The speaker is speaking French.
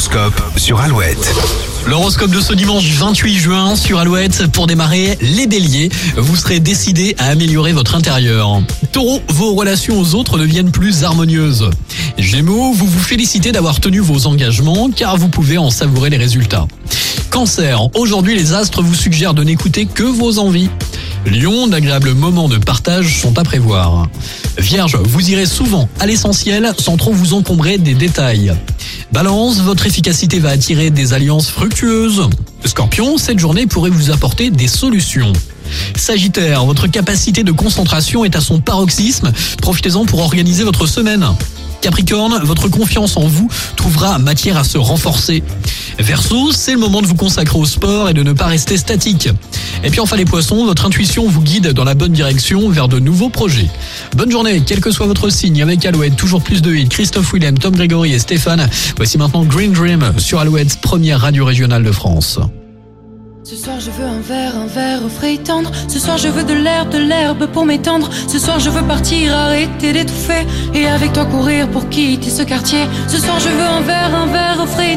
L'horoscope sur Alouette. L'horoscope de ce dimanche 28 juin sur Alouette pour démarrer les béliers. Vous serez décidé à améliorer votre intérieur. Taureau, vos relations aux autres deviennent plus harmonieuses. Gémeaux, vous vous félicitez d'avoir tenu vos engagements car vous pouvez en savourer les résultats. Cancer, aujourd'hui les astres vous suggèrent de n'écouter que vos envies. Lion, d'agréables moments de partage sont à prévoir. Vierge, vous irez souvent à l'essentiel sans trop vous encombrer des détails. Balance, votre efficacité va attirer des alliances fructueuses. Scorpion, cette journée pourrait vous apporter des solutions. Sagittaire, votre capacité de concentration est à son paroxysme. Profitez-en pour organiser votre semaine. Capricorne, votre confiance en vous trouvera matière à se renforcer. Verseau, c'est le moment de vous consacrer au sport et de ne pas rester statique. Et puis enfin les poissons, votre intuition vous guide dans la bonne direction vers de nouveaux projets. Bonne journée, quel que soit votre signe, avec Alouette, toujours plus de hits, Christophe Willem, Tom Grégory et Stéphane. Voici maintenant Green Dream sur Alouette, première radio régionale de France. Ce soir je veux un verre, un verre frais et tendre. Ce soir je veux de l'herbe, de l'herbe pour m'étendre. Ce soir je veux partir, arrêter d'étouffer. Et avec toi courir pour quitter ce quartier. Ce soir je veux un verre, un verre frais